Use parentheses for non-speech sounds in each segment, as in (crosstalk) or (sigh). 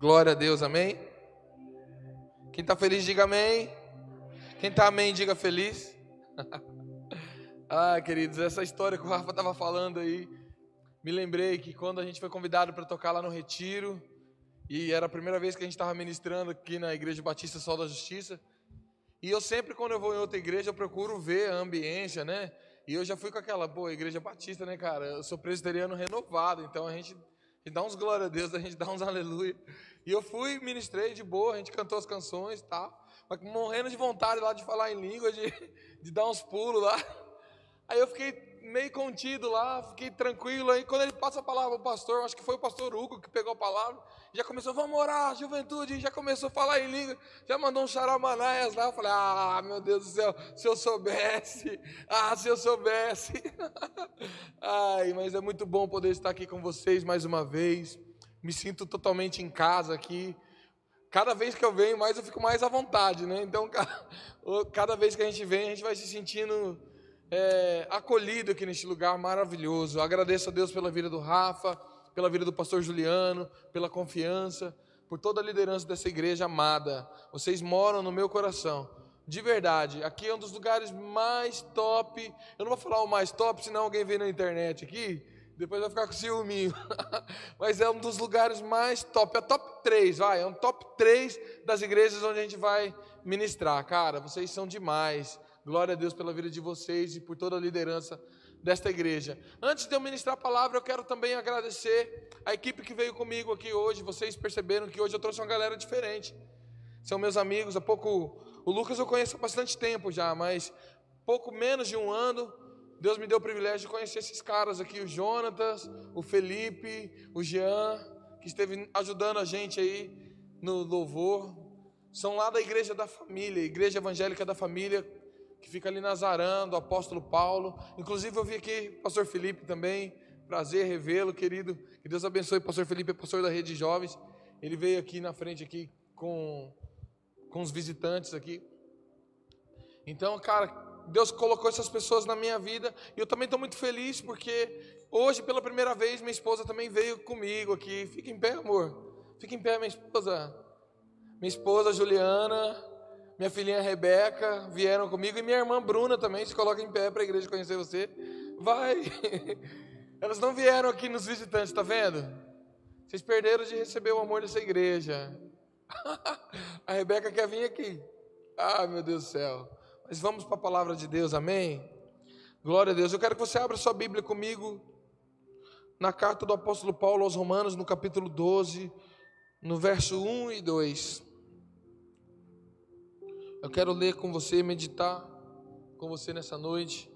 Glória a Deus, amém? Quem está feliz, diga amém. Quem está amém, diga feliz. (laughs) ah, queridos, essa história que o Rafa estava falando aí, me lembrei que quando a gente foi convidado para tocar lá no Retiro, e era a primeira vez que a gente estava ministrando aqui na Igreja Batista Sol da Justiça, e eu sempre, quando eu vou em outra igreja, eu procuro ver a ambiência, né? E eu já fui com aquela, pô, Igreja Batista, né, cara? Eu sou presbiteriano renovado, então a gente, gente dá uns glória a Deus, a gente dá uns aleluia. E eu fui, ministrei de boa, a gente cantou as canções e tal, mas morrendo de vontade lá de falar em língua, de, de dar uns pulos lá. Aí eu fiquei meio contido lá, fiquei tranquilo. Aí quando ele passa a palavra o pastor, acho que foi o pastor Hugo que pegou a palavra, já começou, vamos orar, juventude, já começou a falar em língua, já mandou um xaramanaias lá. Eu falei, ah, meu Deus do céu, se eu soubesse, ah, se eu soubesse. (laughs) Ai, mas é muito bom poder estar aqui com vocês mais uma vez. Me sinto totalmente em casa aqui. Cada vez que eu venho, mais eu fico mais à vontade, né? Então, (laughs) cada vez que a gente vem, a gente vai se sentindo é, acolhido aqui neste lugar maravilhoso. agradeço a Deus pela vida do Rafa, pela vida do pastor Juliano, pela confiança, por toda a liderança dessa igreja amada. Vocês moram no meu coração. De verdade, aqui é um dos lugares mais top. Eu não vou falar o mais top, senão alguém vê na internet aqui. Depois vai ficar com ciúminho. (laughs) Mas é um dos lugares mais top. É top 3, vai. É um top 3 das igrejas onde a gente vai ministrar. Cara, vocês são demais. Glória a Deus pela vida de vocês e por toda a liderança desta igreja. Antes de eu ministrar a palavra, eu quero também agradecer a equipe que veio comigo aqui hoje. Vocês perceberam que hoje eu trouxe uma galera diferente. São meus amigos, há pouco. O Lucas eu conheço há bastante tempo já, mas pouco menos de um ano, Deus me deu o privilégio de conhecer esses caras aqui: o Jonatas, o Felipe, o Jean, que esteve ajudando a gente aí no louvor. São lá da Igreja da Família, Igreja Evangélica da Família, que fica ali Nazarando, apóstolo Paulo. Inclusive eu vi aqui o pastor Felipe também, prazer revê-lo, querido. Que Deus abençoe pastor Felipe, é pastor da Rede de Jovens. Ele veio aqui na frente aqui com, com os visitantes aqui. Então, cara, Deus colocou essas pessoas na minha vida e eu também estou muito feliz porque hoje, pela primeira vez, minha esposa também veio comigo aqui. Fica em pé, amor. Fica em pé, minha esposa. Minha esposa Juliana, minha filhinha Rebeca vieram comigo e minha irmã Bruna também se coloca em pé para a igreja conhecer você. Vai. (laughs) Elas não vieram aqui nos visitantes, tá vendo? Vocês perderam de receber o amor dessa igreja. (laughs) a Rebeca quer vir aqui. Ah, meu Deus do céu. Mas vamos para a palavra de Deus, amém? Glória a Deus. Eu quero que você abra sua Bíblia comigo na carta do apóstolo Paulo aos Romanos, no capítulo 12, no verso 1 e 2. Eu quero ler com você, meditar com você nessa noite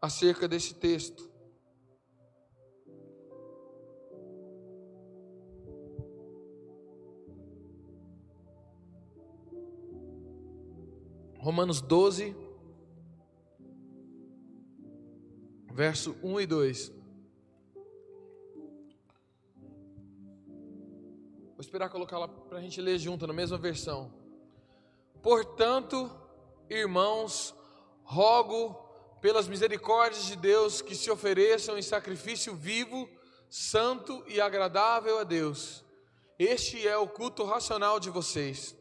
acerca desse texto. Romanos 12, verso 1 e 2. Vou esperar colocar lá para a gente ler junto, na mesma versão. Portanto, irmãos, rogo pelas misericórdias de Deus que se ofereçam em sacrifício vivo, santo e agradável a Deus. Este é o culto racional de vocês.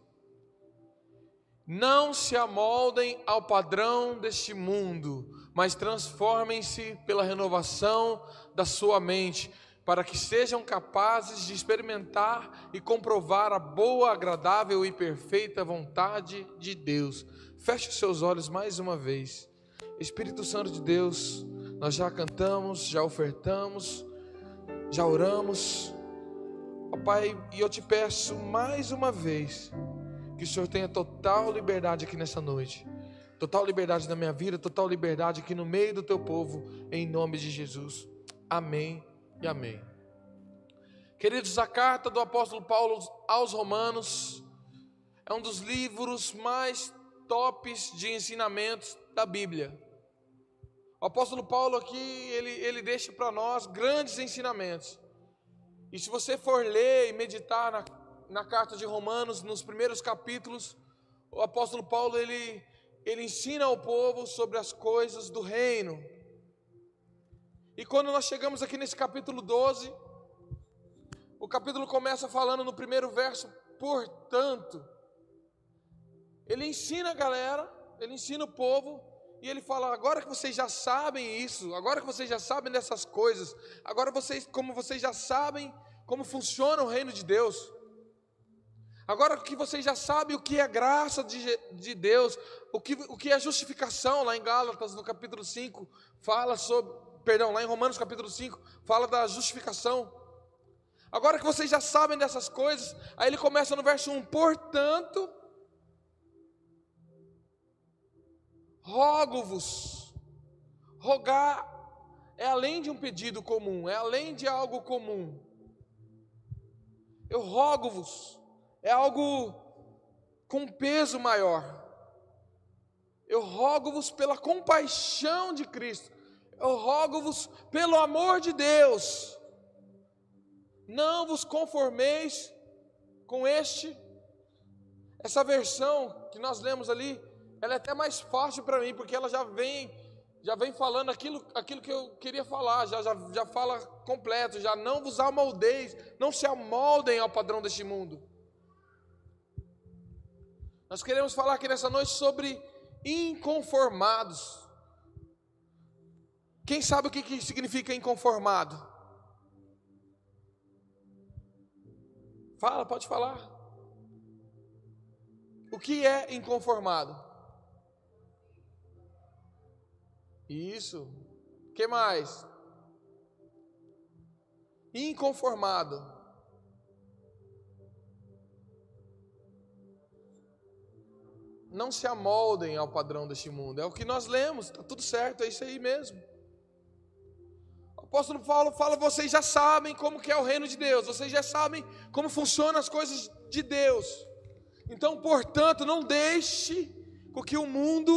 Não se amoldem ao padrão deste mundo, mas transformem-se pela renovação da sua mente para que sejam capazes de experimentar e comprovar a boa, agradável e perfeita vontade de Deus. Feche os seus olhos mais uma vez. Espírito Santo de Deus, nós já cantamos, já ofertamos, já oramos. Ó Pai, e eu te peço mais uma vez que o Senhor tenha total liberdade aqui nessa noite. Total liberdade na minha vida, total liberdade aqui no meio do teu povo, em nome de Jesus. Amém e amém. Queridos, a carta do apóstolo Paulo aos Romanos é um dos livros mais tops de ensinamentos da Bíblia. O apóstolo Paulo aqui, ele, ele deixa para nós grandes ensinamentos. E se você for ler e meditar na, na carta de Romanos, nos primeiros capítulos, o apóstolo Paulo, ele, ele ensina ao povo sobre as coisas do reino. E quando nós chegamos aqui nesse capítulo 12, capítulo começa falando no primeiro verso, portanto. Ele ensina a galera, ele ensina o povo, e ele fala: agora que vocês já sabem isso, agora que vocês já sabem dessas coisas, agora vocês, como vocês já sabem como funciona o reino de Deus, agora que vocês já sabem o que é graça de, de Deus, o que, o que é justificação, lá em Gálatas, no capítulo 5, fala sobre, perdão, lá em Romanos capítulo 5, fala da justificação. Agora que vocês já sabem dessas coisas, aí ele começa no verso 1: portanto, rogo-vos. Rogar é além de um pedido comum, é além de algo comum. Eu rogo-vos, é algo com peso maior. Eu rogo-vos pela compaixão de Cristo, eu rogo-vos pelo amor de Deus. Não vos conformeis com este, essa versão que nós lemos ali, ela é até mais fácil para mim, porque ela já vem, já vem falando aquilo, aquilo que eu queria falar, já, já, já fala completo, já não vos amoldeis, não se amoldem ao padrão deste mundo. Nós queremos falar aqui nessa noite sobre inconformados. Quem sabe o que, que significa inconformado? Fala, pode falar. O que é inconformado? Isso. Que mais? Inconformado. Não se amoldem ao padrão deste mundo. É o que nós lemos, está tudo certo, é isso aí mesmo. Apóstolo Paulo fala: vocês já sabem como que é o reino de Deus, vocês já sabem como funcionam as coisas de Deus. Então, portanto, não deixe com que o mundo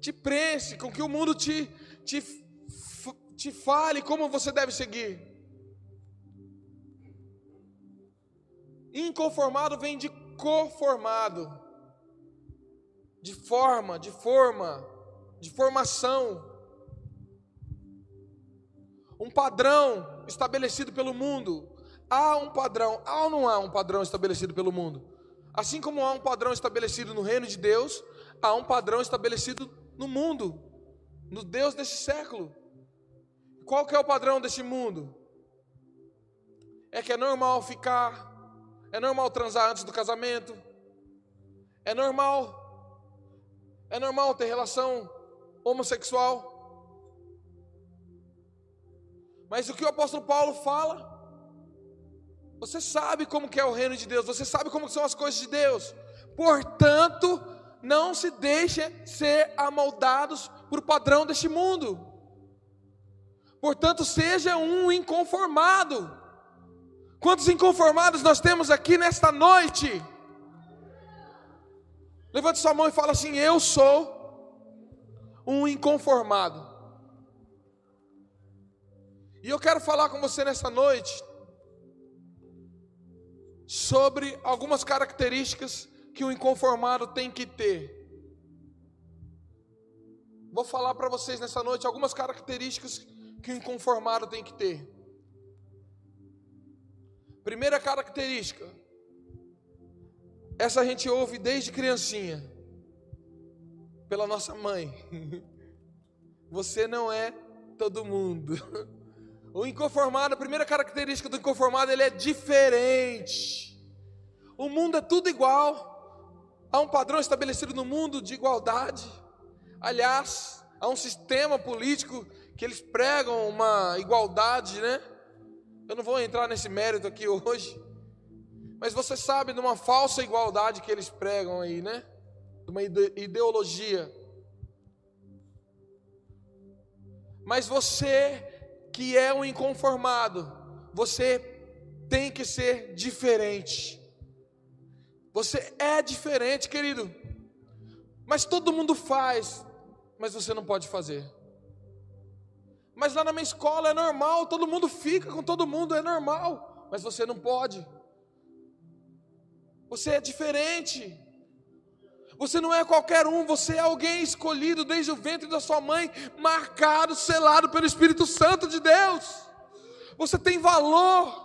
te presse, com que o mundo te, te, te fale como você deve seguir. Inconformado vem de conformado, de forma, de forma, de formação. Um padrão estabelecido pelo mundo. Há um padrão, há ou não há um padrão estabelecido pelo mundo? Assim como há um padrão estabelecido no reino de Deus, há um padrão estabelecido no mundo, no Deus desse século. Qual que é o padrão desse mundo? É que é normal ficar, é normal transar antes do casamento, é normal, é normal ter relação homossexual. Mas o que o apóstolo Paulo fala? Você sabe como é o reino de Deus, você sabe como são as coisas de Deus. Portanto, não se deixe ser amoldados por padrão deste mundo. Portanto, seja um inconformado. Quantos inconformados nós temos aqui nesta noite? Levante sua mão e fala assim: Eu sou um inconformado. E eu quero falar com você nessa noite sobre algumas características que o inconformado tem que ter? Vou falar para vocês nessa noite algumas características que o inconformado tem que ter. Primeira característica, essa a gente ouve desde criancinha, pela nossa mãe. (laughs) Você não é todo mundo. (laughs) O inconformado, a primeira característica do inconformado, ele é diferente. O mundo é tudo igual. Há um padrão estabelecido no mundo de igualdade. Aliás, há um sistema político que eles pregam uma igualdade, né? Eu não vou entrar nesse mérito aqui hoje. Mas você sabe de uma falsa igualdade que eles pregam aí, né? De uma ideologia. Mas você que é um inconformado, você tem que ser diferente. Você é diferente, querido. Mas todo mundo faz, mas você não pode fazer. Mas lá na minha escola é normal, todo mundo fica com todo mundo, é normal, mas você não pode. Você é diferente. Você não é qualquer um, você é alguém escolhido desde o ventre da sua mãe, marcado, selado pelo Espírito Santo de Deus. Você tem valor.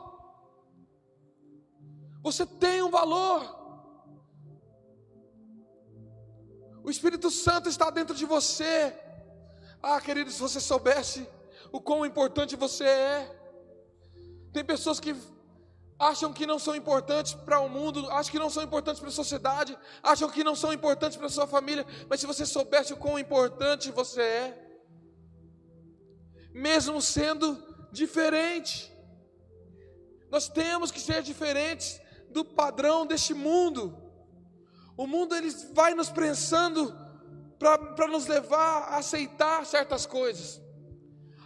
Você tem um valor. O Espírito Santo está dentro de você. Ah, querido, se você soubesse o quão importante você é. Tem pessoas que acham que não são importantes para o mundo, acham que não são importantes para a sociedade, acham que não são importantes para a sua família, mas se você soubesse o quão importante você é, mesmo sendo diferente, nós temos que ser diferentes do padrão deste mundo. O mundo ele vai nos prensando para nos levar a aceitar certas coisas.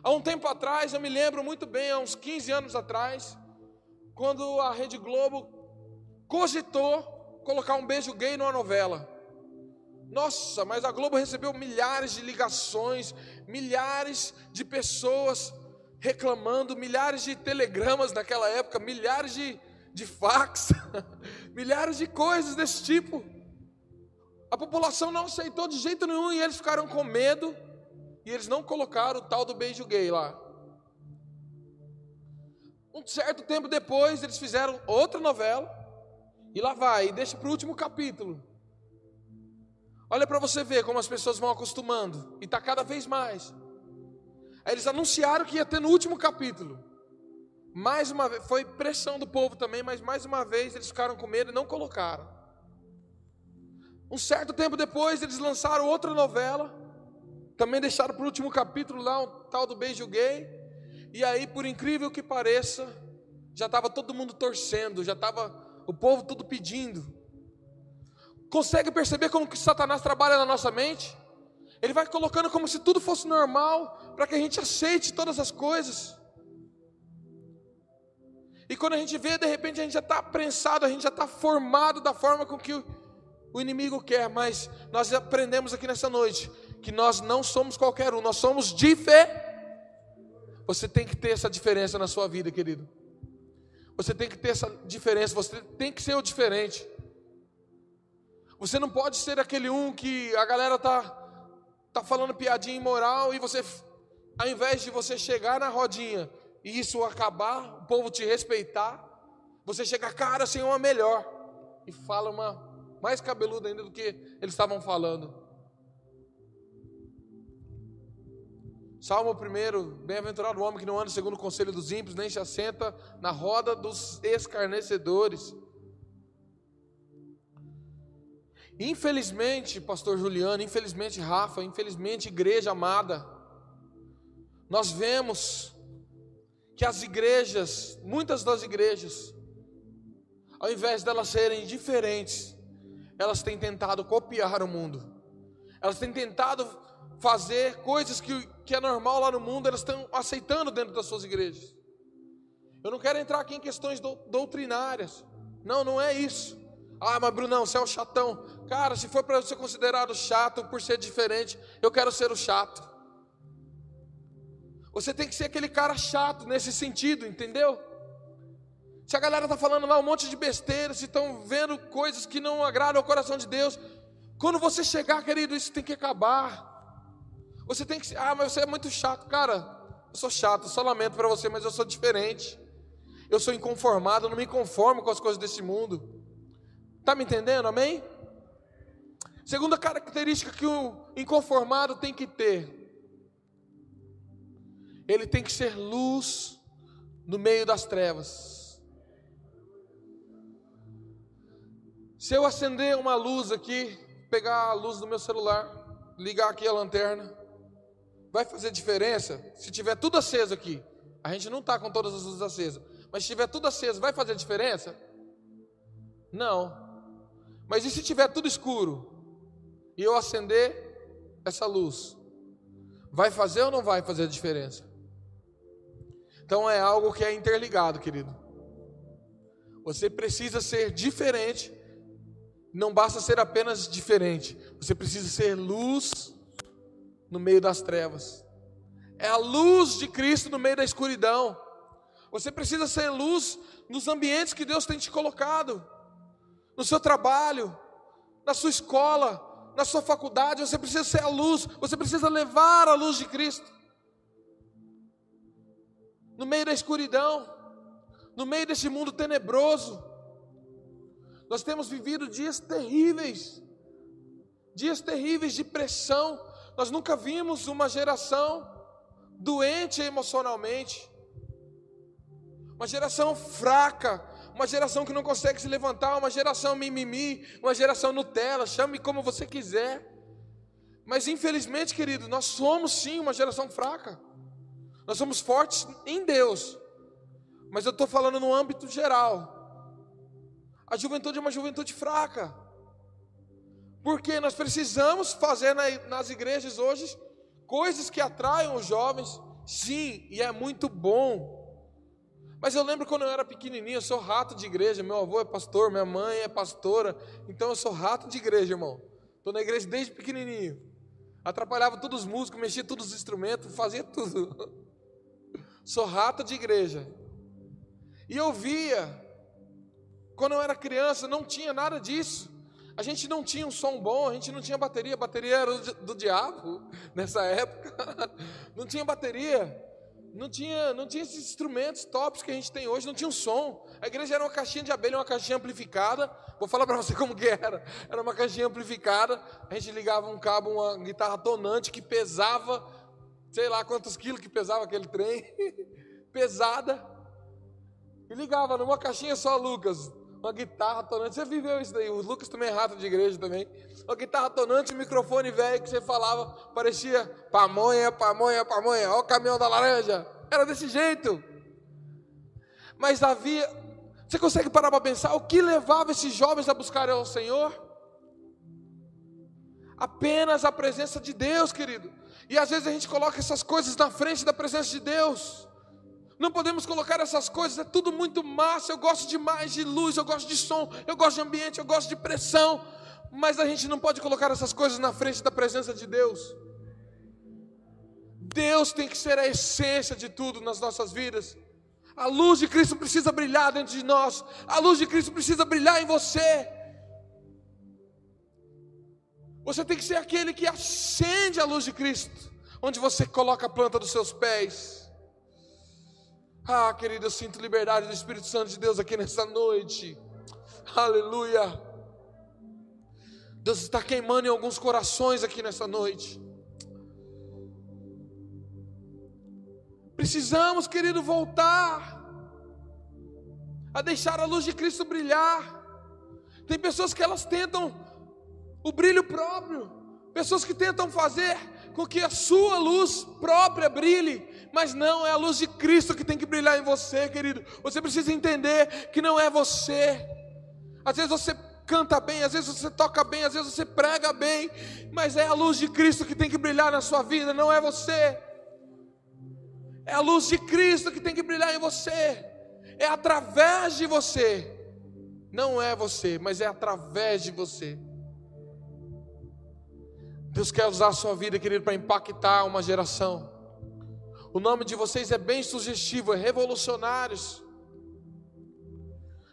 Há um tempo atrás, eu me lembro muito bem, há uns 15 anos atrás, quando a Rede Globo cogitou colocar um beijo gay numa novela. Nossa, mas a Globo recebeu milhares de ligações, milhares de pessoas reclamando, milhares de telegramas naquela época, milhares de, de fax, (laughs) milhares de coisas desse tipo. A população não aceitou de jeito nenhum e eles ficaram com medo e eles não colocaram o tal do beijo gay lá. Um certo tempo depois, eles fizeram outra novela e lá vai, e deixa para o último capítulo. Olha para você ver como as pessoas vão acostumando e está cada vez mais. Aí eles anunciaram que ia ter no último capítulo. Mais uma vez, foi pressão do povo também, mas mais uma vez eles ficaram com medo e não colocaram. Um certo tempo depois, eles lançaram outra novela, também deixaram para o último capítulo lá, o tal do beijo gay. E aí, por incrível que pareça, já estava todo mundo torcendo, já estava o povo todo pedindo. Consegue perceber como que Satanás trabalha na nossa mente? Ele vai colocando como se tudo fosse normal, para que a gente aceite todas as coisas. E quando a gente vê, de repente a gente já está prensado, a gente já está formado da forma com que o inimigo quer, mas nós aprendemos aqui nessa noite que nós não somos qualquer um, nós somos diferentes. Você tem que ter essa diferença na sua vida, querido. Você tem que ter essa diferença, você tem que ser o diferente. Você não pode ser aquele um que a galera tá tá falando piadinha imoral e você ao invés de você chegar na rodinha e isso acabar, o povo te respeitar, você chega cara sem uma melhor e fala uma mais cabeludo ainda do que eles estavam falando. Salmo 1, bem-aventurado o homem que não anda segundo o conselho dos ímpios, nem se assenta na roda dos escarnecedores. Infelizmente, pastor Juliano, infelizmente, Rafa, infelizmente, igreja amada, nós vemos que as igrejas, muitas das igrejas, ao invés delas serem diferentes, elas têm tentado copiar o mundo, elas têm tentado fazer coisas que, que é normal lá no mundo, elas estão aceitando dentro das suas igrejas. Eu não quero entrar aqui em questões do, doutrinárias, não, não é isso. Ah, mas Brunão, você é o chatão. Cara, se for para ser considerado chato por ser diferente, eu quero ser o chato. Você tem que ser aquele cara chato nesse sentido, entendeu? Se a galera está falando lá um monte de besteira, se estão vendo coisas que não agradam ao coração de Deus, quando você chegar, querido, isso tem que acabar. Você tem que, ah, mas você é muito chato, cara. Eu sou chato, só lamento para você, mas eu sou diferente. Eu sou inconformado, eu não me conformo com as coisas desse mundo. Tá me entendendo? Amém? Segunda característica que o inconformado tem que ter. Ele tem que ser luz no meio das trevas. Se eu acender uma luz aqui, pegar a luz do meu celular, ligar aqui a lanterna, vai fazer diferença? Se tiver tudo aceso aqui, a gente não está com todas as luzes acesas, mas se tiver tudo aceso, vai fazer diferença? Não. Mas e se tiver tudo escuro e eu acender essa luz? Vai fazer ou não vai fazer diferença? Então é algo que é interligado, querido. Você precisa ser diferente não basta ser apenas diferente, você precisa ser luz no meio das trevas. É a luz de Cristo no meio da escuridão. Você precisa ser luz nos ambientes que Deus tem te colocado, no seu trabalho, na sua escola, na sua faculdade. Você precisa ser a luz, você precisa levar a luz de Cristo no meio da escuridão, no meio desse mundo tenebroso. Nós temos vivido dias terríveis, dias terríveis de pressão. Nós nunca vimos uma geração doente emocionalmente, uma geração fraca, uma geração que não consegue se levantar, uma geração mimimi, uma geração Nutella, chame como você quiser. Mas infelizmente, querido, nós somos sim uma geração fraca. Nós somos fortes em Deus. Mas eu estou falando no âmbito geral. A juventude é uma juventude fraca. Porque nós precisamos fazer nas igrejas hoje coisas que atraiam os jovens. Sim, e é muito bom. Mas eu lembro quando eu era pequenininho, eu sou rato de igreja. Meu avô é pastor, minha mãe é pastora. Então eu sou rato de igreja, irmão. Estou na igreja desde pequenininho. Atrapalhava todos os músicos, mexia todos os instrumentos, fazia tudo. (laughs) Sou rato de igreja. E eu via, quando eu era criança, não tinha nada disso. A gente não tinha um som bom, a gente não tinha bateria, a bateria era do, diabo (laughs) nessa época. (laughs) Não tinha bateria, não tinha, não tinha esses instrumentos tops que a gente tem hoje, não tinha um som. A igreja era uma caixinha de abelha, uma caixinha amplificada. Vou falar para você (laughs) como que era. Era uma caixinha amplificada, a gente ligava um cabo, uma guitarra tonante que pesava sei lá quantos quilos que pesava aquele trem, pesada, e ligava numa caixinha só, Lucas, uma guitarra tonante, você viveu isso daí, o Lucas também é rato de igreja também, uma guitarra tonante, um microfone velho que você falava, parecia pamonha, pamonha, pamonha, ó o caminhão da laranja, era desse jeito, mas havia, você consegue parar para pensar, o que levava esses jovens a buscar ao Senhor? Apenas a presença de Deus, querido. E às vezes a gente coloca essas coisas na frente da presença de Deus. Não podemos colocar essas coisas, é tudo muito massa. Eu gosto demais de luz, eu gosto de som, eu gosto de ambiente, eu gosto de pressão. Mas a gente não pode colocar essas coisas na frente da presença de Deus. Deus tem que ser a essência de tudo nas nossas vidas. A luz de Cristo precisa brilhar dentro de nós. A luz de Cristo precisa brilhar em você. Você tem que ser aquele que acende a luz de Cristo, onde você coloca a planta dos seus pés. Ah, querido, eu sinto liberdade do Espírito Santo de Deus aqui nessa noite. Aleluia. Deus está queimando em alguns corações aqui nessa noite. Precisamos, querido, voltar a deixar a luz de Cristo brilhar. Tem pessoas que elas tentam o brilho próprio. Pessoas que tentam fazer com que a sua luz própria brilhe, mas não é a luz de Cristo que tem que brilhar em você, querido. Você precisa entender que não é você. Às vezes você canta bem, às vezes você toca bem, às vezes você prega bem, mas é a luz de Cristo que tem que brilhar na sua vida, não é você. É a luz de Cristo que tem que brilhar em você. É através de você. Não é você, mas é através de você. Deus quer usar a sua vida, querido, para impactar uma geração. O nome de vocês é bem sugestivo, é revolucionários.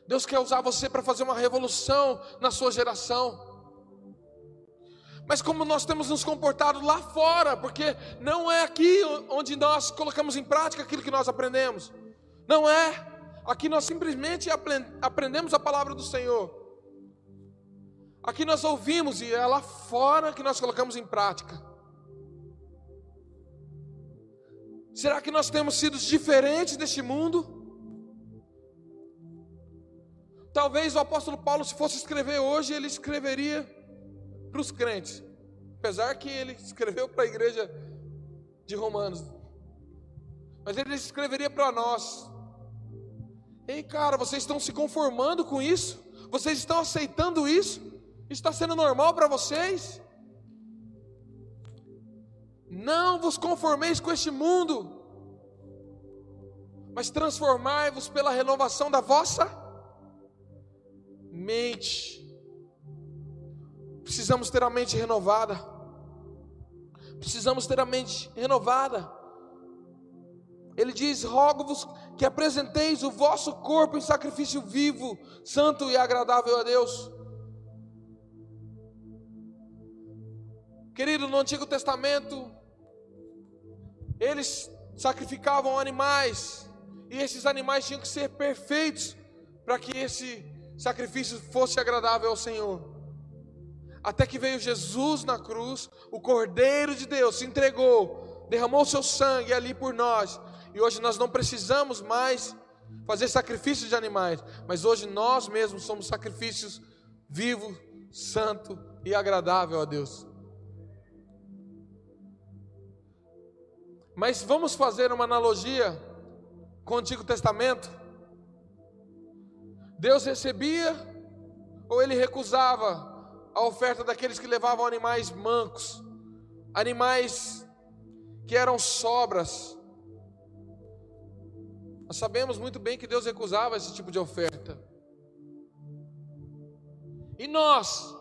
Deus quer usar você para fazer uma revolução na sua geração. Mas como nós temos nos comportado lá fora, porque não é aqui onde nós colocamos em prática aquilo que nós aprendemos. Não é. Aqui nós simplesmente aprendemos a palavra do Senhor. Aqui nós ouvimos e é lá fora que nós colocamos em prática. Será que nós temos sido diferentes deste mundo? Talvez o apóstolo Paulo, se fosse escrever hoje, ele escreveria para os crentes, apesar que ele (laughs) escreveu para a igreja de Romanos, mas ele escreveria para nós. Ei, cara, vocês estão se conformando com isso? Vocês estão aceitando isso? Está sendo normal para vocês? Não vos conformeis com este mundo, mas transformai-vos pela renovação da vossa mente. Precisamos ter a mente renovada. Precisamos ter a mente renovada. Ele diz: Rogo-vos que apresenteis o vosso corpo em sacrifício vivo, santo e agradável a Deus. Querido, no Antigo Testamento, eles sacrificavam animais, e esses animais tinham que ser perfeitos para que esse sacrifício fosse agradável ao Senhor. Até que veio Jesus na cruz, o Cordeiro de Deus se entregou, derramou seu sangue ali por nós. E hoje nós não precisamos mais fazer sacrifícios de animais, mas hoje nós mesmos somos sacrifícios vivo, santo e agradável a Deus. Mas vamos fazer uma analogia com o Antigo Testamento? Deus recebia ou ele recusava a oferta daqueles que levavam animais mancos, animais que eram sobras. Nós sabemos muito bem que Deus recusava esse tipo de oferta. E nós,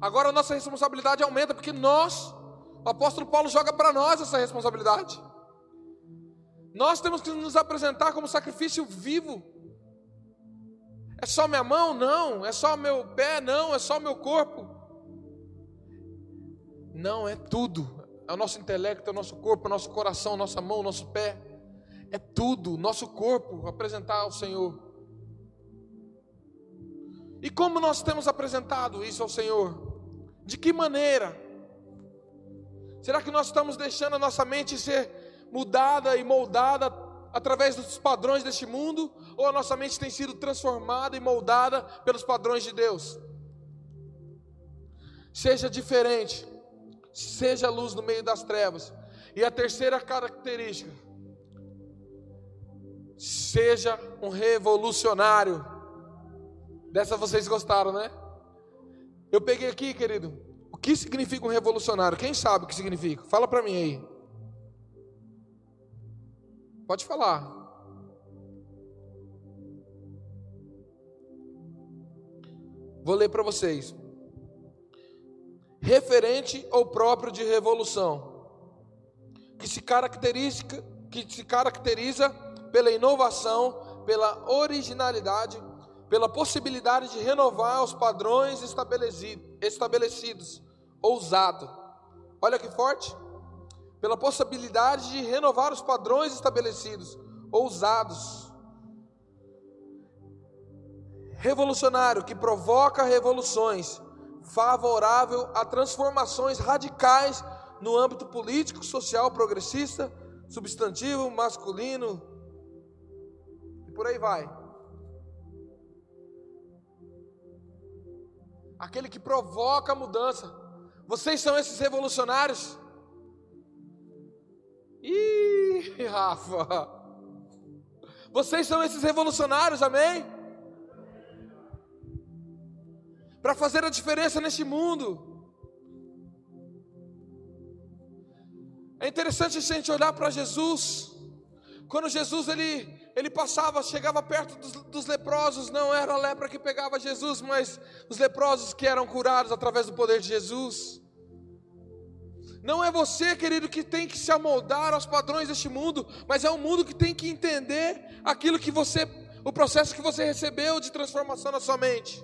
agora a nossa responsabilidade aumenta, porque nós, o apóstolo Paulo joga para nós essa responsabilidade. Nós temos que nos apresentar como sacrifício vivo. É só minha mão? Não. É só meu pé? Não. É só meu corpo? Não, é tudo. É o nosso intelecto, é o nosso corpo, é o nosso coração, nossa mão, nosso pé. É tudo, nosso corpo, apresentar ao Senhor. E como nós temos apresentado isso ao Senhor? De que maneira? Será que nós estamos deixando a nossa mente ser mudada e moldada através dos padrões deste mundo, ou a nossa mente tem sido transformada e moldada pelos padrões de Deus? Seja diferente, seja luz no meio das trevas. E a terceira característica, seja um revolucionário. Dessa vocês gostaram, né? Eu peguei aqui, querido, o que significa um revolucionário? Quem sabe o que significa? Fala para mim aí. Pode falar. Vou ler para vocês. Referente ou próprio de revolução, que se caracteriza, que se caracteriza pela inovação, pela originalidade, pela possibilidade de renovar os padrões estabelecidos, ousado. Olha que forte pela possibilidade de renovar os padrões estabelecidos, ousados. Revolucionário que provoca revoluções, favorável a transformações radicais no âmbito político, social, progressista, substantivo, masculino, e por aí vai. Aquele que provoca mudança. Vocês são esses revolucionários? Ih, Rafa. Vocês são esses revolucionários, amém? Para fazer a diferença neste mundo. É interessante a gente olhar para Jesus. Quando Jesus ele, ele passava, chegava perto dos, dos, leprosos, não era a lepra que pegava Jesus, mas os leprosos que eram curados através do poder de Jesus. Não é você, querido, que tem que se amoldar aos padrões deste mundo, mas é o mundo que tem que entender aquilo que você, o processo que você recebeu de transformação na sua mente.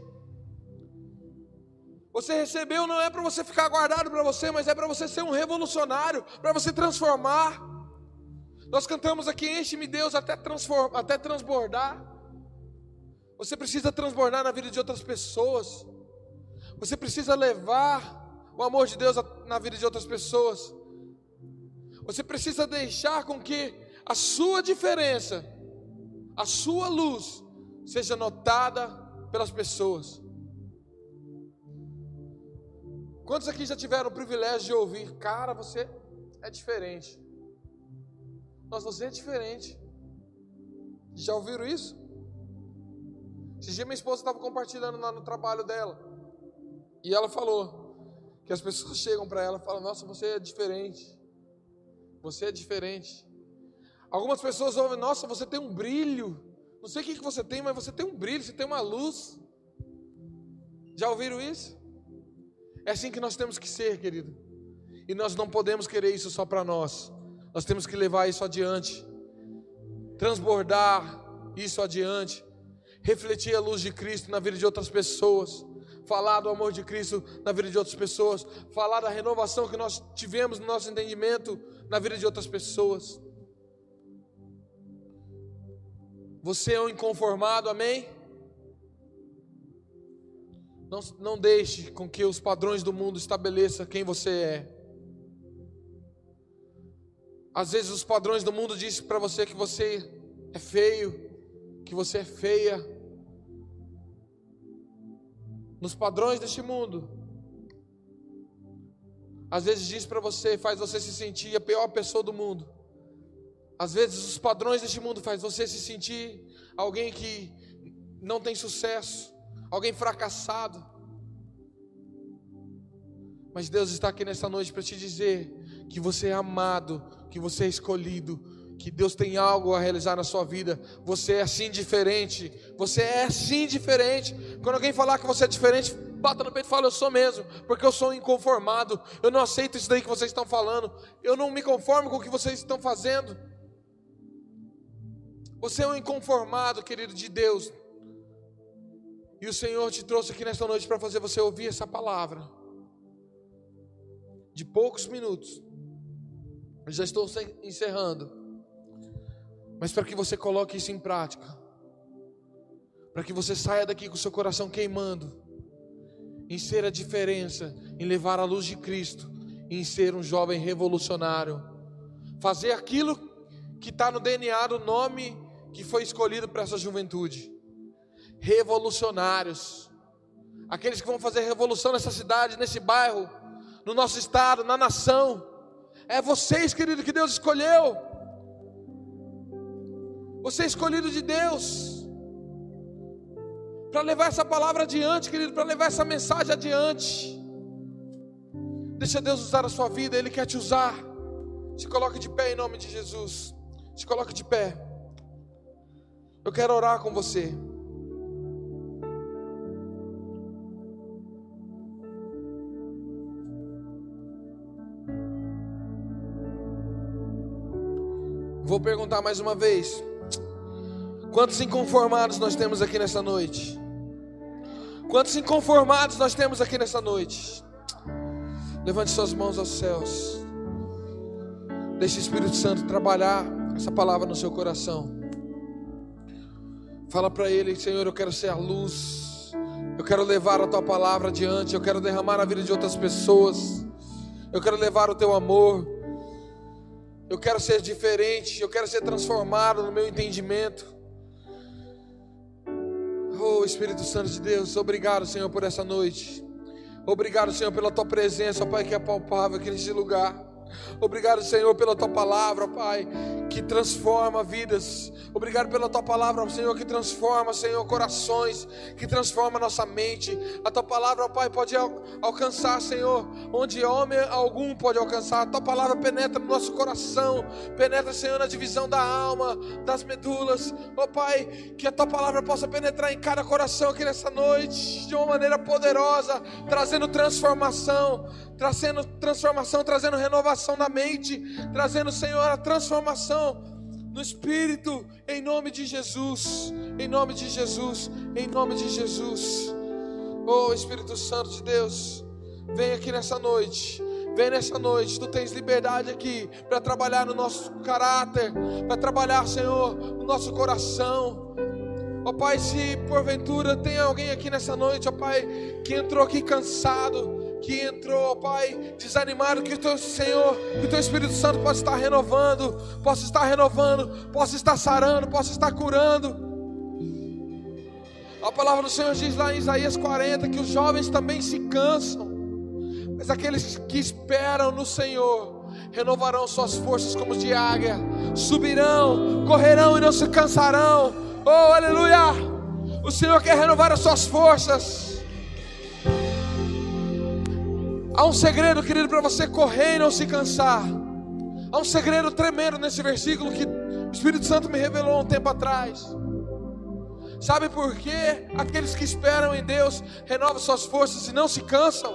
Você recebeu não é para você ficar guardado para você, mas é para você ser um revolucionário, para você transformar. Nós cantamos aqui, enche-me Deus até, transformar, até transbordar. Você precisa transbordar na vida de outras pessoas. Você precisa levar o amor de Deus na vida de outras pessoas. Você precisa deixar com que a sua diferença, a sua luz, seja notada pelas pessoas. Quantos aqui já tiveram o privilégio de ouvir, cara, você é diferente? Nossa, você é diferente. Já ouviram isso? Esse dia minha esposa estava compartilhando lá no trabalho dela. E ela falou: que as pessoas chegam para ela e falam: Nossa, você é diferente. Você é diferente. Algumas pessoas ouvem: Nossa, você tem um brilho. Não sei o que você tem, mas você tem um brilho, você tem uma luz. Já ouviram isso? É assim que nós temos que ser, querido. E nós não podemos querer isso só para nós. Nós temos que levar isso adiante. Transbordar isso adiante. Refletir a luz de Cristo na vida de outras pessoas falar do amor de Cristo na vida de outras pessoas, falar da renovação que nós tivemos no nosso entendimento na vida de outras pessoas. Você é um inconformado, amém? Não, não deixe com que os padrões do mundo estabeleçam quem você é. Às vezes os padrões do mundo dizem para você que você é feio, que você é feia. Nos padrões deste mundo. Às vezes diz para você, faz você se sentir a pior pessoa do mundo. Às vezes os padrões deste mundo faz você se sentir alguém que não tem sucesso, alguém fracassado. Mas Deus está aqui nessa noite para te dizer que você é amado, que você é escolhido, que Deus tem algo a realizar na sua vida. Você é assim diferente. Você é assim diferente. Quando alguém falar que você é diferente, bata no peito e fala: Eu sou mesmo, porque eu sou inconformado. Eu não aceito isso daí que vocês estão falando. Eu não me conformo com o que vocês estão fazendo. Você é um inconformado, querido de Deus. E o Senhor te trouxe aqui nesta noite para fazer você ouvir essa palavra. De poucos minutos. Eu já estou encerrando. Mas para que você coloque isso em prática. Para que você saia daqui com o seu coração queimando. Em ser a diferença, em levar a luz de Cristo, em ser um jovem revolucionário. Fazer aquilo que está no DNA do nome que foi escolhido para essa juventude revolucionários, aqueles que vão fazer revolução nessa cidade, nesse bairro, no nosso estado, na nação. É vocês, querido, que Deus escolheu. Você é escolhido de Deus para levar essa palavra adiante, querido, para levar essa mensagem adiante. Deixa Deus usar a sua vida, Ele quer te usar. Se coloque de pé em nome de Jesus. Se coloque de pé. Eu quero orar com você. Vou perguntar mais uma vez: quantos inconformados nós temos aqui nessa noite? Quantos inconformados nós temos aqui nessa noite? Levante suas mãos aos céus. Deixe o Espírito Santo trabalhar essa palavra no seu coração. Fala para Ele, Senhor, eu quero ser a luz. Eu quero levar a tua palavra adiante. Eu quero derramar na vida de outras pessoas. Eu quero levar o teu amor. Eu quero ser diferente, eu quero ser transformado no meu entendimento. Oh Espírito Santo de Deus, obrigado, Senhor, por essa noite. Obrigado, Senhor, pela tua presença, Pai, que é palpável aqui nesse lugar. Obrigado, Senhor, pela tua palavra, Pai, que transforma vidas. Obrigado pela tua palavra, Senhor, que transforma, Senhor, corações, que transforma nossa mente. A tua palavra, Pai, pode alcançar, Senhor, onde homem algum pode alcançar. A tua palavra penetra no nosso coração, penetra, Senhor, na divisão da alma, das medulas. Ó Pai, que a tua palavra possa penetrar em cada coração aqui nessa noite, de uma maneira poderosa, trazendo transformação, trazendo transformação, trazendo renovação na mente, trazendo, Senhor, a transformação no espírito, em nome de Jesus, em nome de Jesus, em nome de Jesus. Oh Espírito Santo de Deus, vem aqui nessa noite. Vem nessa noite, tu tens liberdade aqui para trabalhar no nosso caráter, para trabalhar, Senhor, no nosso coração. Ó Pai, se porventura tem alguém aqui nessa noite, ó Pai, que entrou aqui cansado, que entrou, Pai, desanimado, que o teu Senhor, que o teu Espírito Santo possa estar renovando, possa estar renovando, possa estar sarando, possa estar curando. A palavra do Senhor diz lá em Isaías 40 que os jovens também se cansam, mas aqueles que esperam no Senhor renovarão suas forças como de águia, subirão, correrão e não se cansarão. Oh, aleluia! O Senhor quer renovar as suas forças. Há um segredo, querido, para você correr e não se cansar. Há um segredo tremendo nesse versículo que o Espírito Santo me revelou um tempo atrás. Sabe por quê? Aqueles que esperam em Deus renovam suas forças e não se cansam,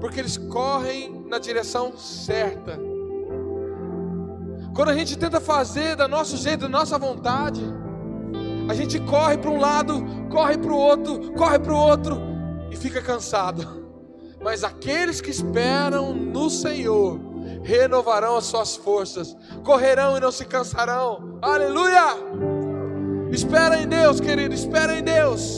porque eles correm na direção certa. Quando a gente tenta fazer da nosso jeito, da nossa vontade, a gente corre para um lado, corre para o outro, corre para o outro e fica cansado. (laughs) Mas aqueles que esperam no Senhor renovarão as suas forças, correrão e não se cansarão. Aleluia! Espera em Deus, querido, espera em Deus.